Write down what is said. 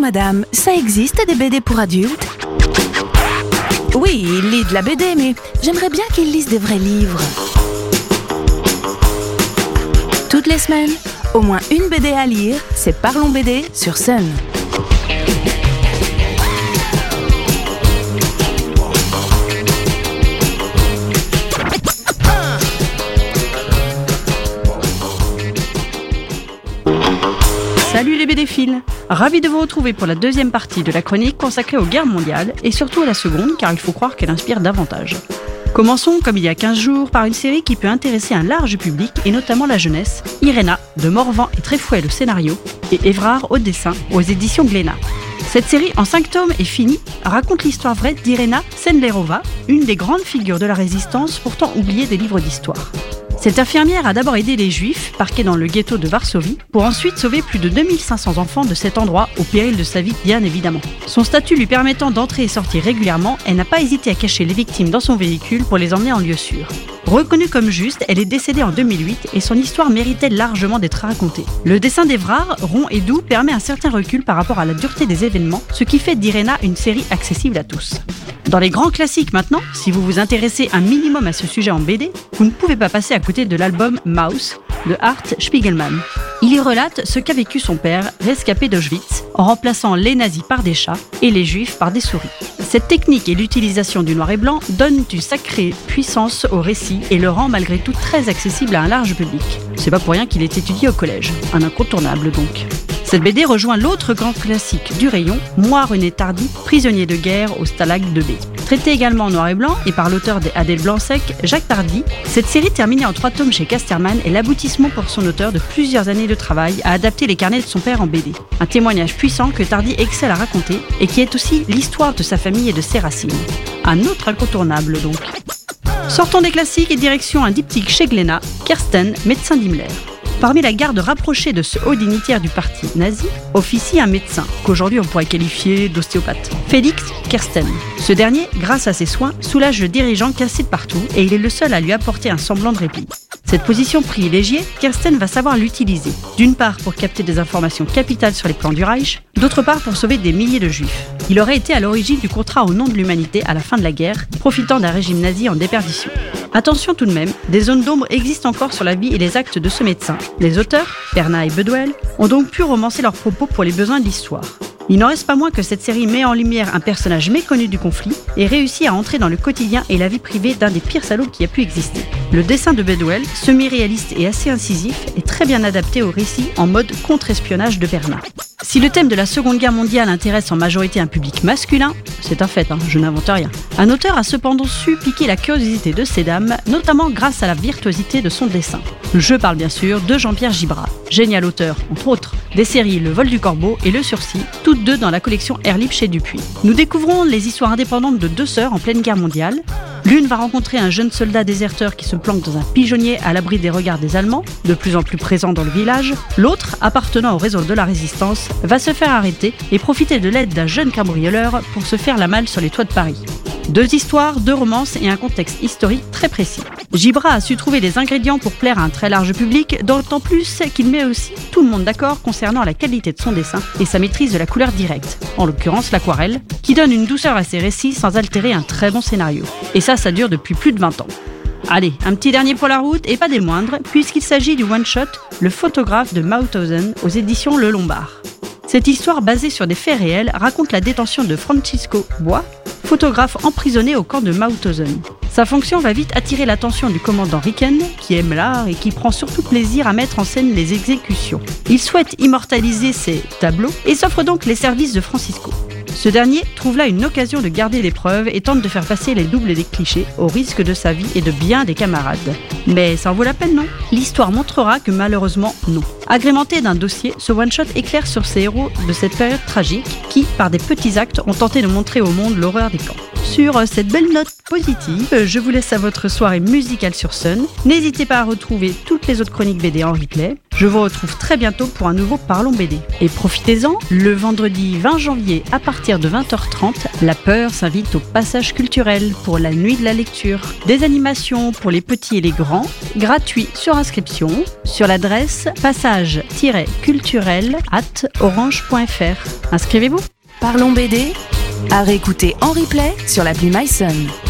Madame, ça existe des BD pour adultes? Oui, il lit de la BD, mais j'aimerais bien qu'il lise des vrais livres. Toutes les semaines, au moins une BD à lire, c'est Parlons BD sur Sun. Salut les BDphiles Ravi de vous retrouver pour la deuxième partie de la chronique consacrée aux guerres mondiales et surtout à la seconde car il faut croire qu'elle inspire davantage. Commençons, comme il y a 15 jours, par une série qui peut intéresser un large public et notamment la jeunesse, Irena, de Morvan et Tréfouet le scénario, et Évrard au dessin, aux éditions Glénat. Cette série en 5 tomes est finie, raconte l'histoire vraie d'Irena Senlerova, une des grandes figures de la résistance pourtant oubliée des livres d'histoire. Cette infirmière a d'abord aidé les juifs, parqués dans le ghetto de Varsovie, pour ensuite sauver plus de 2500 enfants de cet endroit, au péril de sa vie bien évidemment. Son statut lui permettant d'entrer et sortir régulièrement, elle n'a pas hésité à cacher les victimes dans son véhicule pour les emmener en lieu sûr. Reconnue comme juste, elle est décédée en 2008 et son histoire méritait largement d'être racontée. Le dessin d'Evrard, rond et doux, permet un certain recul par rapport à la dureté des événements, ce qui fait d'Irena une série accessible à tous. Dans les grands classiques maintenant, si vous vous intéressez un minimum à ce sujet en BD, vous ne pouvez pas passer à côté de l'album Mouse de Art Spiegelman. Il y relate ce qu'a vécu son père, rescapé d'Auschwitz, en remplaçant les nazis par des chats et les juifs par des souris. Cette technique et l'utilisation du noir et blanc donnent une sacrée puissance au récit et le rend malgré tout très accessible à un large public. C'est pas pour rien qu'il est étudié au collège, un incontournable donc. Cette BD rejoint l'autre grand classique du rayon, Moi René Tardy, prisonnier de guerre au Stalag de B. Traité également en noir et blanc et par l'auteur des Adèle Blanc-Sec, Jacques Tardy, cette série terminée en trois tomes chez Casterman est l'aboutissement pour son auteur de plusieurs années de travail à adapter les carnets de son père en BD. Un témoignage puissant que Tardy excelle à raconter et qui est aussi l'histoire de sa famille et de ses racines. Un autre incontournable donc. Sortons des classiques et direction un diptyque chez Glénat, Kersten, médecin d'Himmler. Parmi la garde rapprochée de ce haut dignitaire du parti nazi, officie un médecin, qu'aujourd'hui on pourrait qualifier d'ostéopathe, Félix Kersten. Ce dernier, grâce à ses soins, soulage le dirigeant cassé de partout et il est le seul à lui apporter un semblant de répit. Cette position privilégiée, Kersten va savoir l'utiliser, d'une part pour capter des informations capitales sur les plans du Reich, d'autre part pour sauver des milliers de juifs. Il aurait été à l'origine du contrat au nom de l'humanité à la fin de la guerre, profitant d'un régime nazi en déperdition. Attention tout de même, des zones d'ombre existent encore sur la vie et les actes de ce médecin. Les auteurs, Perna et Bedwell, ont donc pu romancer leurs propos pour les besoins de l'histoire. Il n'en reste pas moins que cette série met en lumière un personnage méconnu du conflit et réussit à entrer dans le quotidien et la vie privée d'un des pires salauds qui a pu exister. Le dessin de Bedwell, semi-réaliste et assez incisif, est très bien adapté au récit en mode contre-espionnage de Bernard. Si le thème de la Seconde Guerre mondiale intéresse en majorité un public masculin, c'est un fait, hein, je n'invente rien. Un auteur a cependant su piquer la curiosité de ces dames, notamment grâce à la virtuosité de son dessin. Je parle bien sûr de Jean-Pierre Gibrat, génial auteur, entre autres, des séries Le vol du corbeau et Le sursis, toutes deux dans la collection Air Libre chez Dupuis. Nous découvrons les histoires indépendantes de deux sœurs en pleine guerre mondiale, L'une va rencontrer un jeune soldat déserteur qui se planque dans un pigeonnier à l'abri des regards des Allemands, de plus en plus présents dans le village. L'autre, appartenant au réseau de la résistance, va se faire arrêter et profiter de l'aide d'un jeune cambrioleur pour se faire la malle sur les toits de Paris. Deux histoires, deux romances et un contexte historique très précis. Gibra a su trouver les ingrédients pour plaire à un très large public, d'autant plus qu'il met aussi tout le monde d'accord concernant la qualité de son dessin et sa maîtrise de la couleur directe, en l'occurrence l'aquarelle, qui donne une douceur à ses récits sans altérer un très bon scénario. Et ça, ça dure depuis plus de 20 ans. Allez, un petit dernier pour la route et pas des moindres, puisqu'il s'agit du one-shot Le photographe de Mauthausen aux éditions Le Lombard. Cette histoire basée sur des faits réels raconte la détention de Francisco Bois, photographe emprisonné au camp de Mauthausen. Sa fonction va vite attirer l'attention du commandant Ricken, qui aime l'art et qui prend surtout plaisir à mettre en scène les exécutions. Il souhaite immortaliser ses tableaux et s'offre donc les services de Francisco. Ce dernier trouve là une occasion de garder les preuves et tente de faire passer les doubles des clichés au risque de sa vie et de bien des camarades. Mais ça en vaut la peine, non? L'histoire montrera que malheureusement, non. Agrémenté d'un dossier, ce one-shot éclaire sur ces héros de cette période tragique qui, par des petits actes, ont tenté de montrer au monde l'horreur des camps. Sur cette belle note positive, je vous laisse à votre soirée musicale sur Sun. N'hésitez pas à retrouver toutes les autres chroniques BD en replay. Je vous retrouve très bientôt pour un nouveau Parlons BD. Et profitez-en, le vendredi 20 janvier à partir de 20h30, La Peur s'invite au passage culturel pour la nuit de la lecture. Des animations pour les petits et les grands, gratuits sur inscription, sur l'adresse passage-culturel at orange.fr. Inscrivez-vous Parlons BD à réécouter en replay sur l'appli MySun.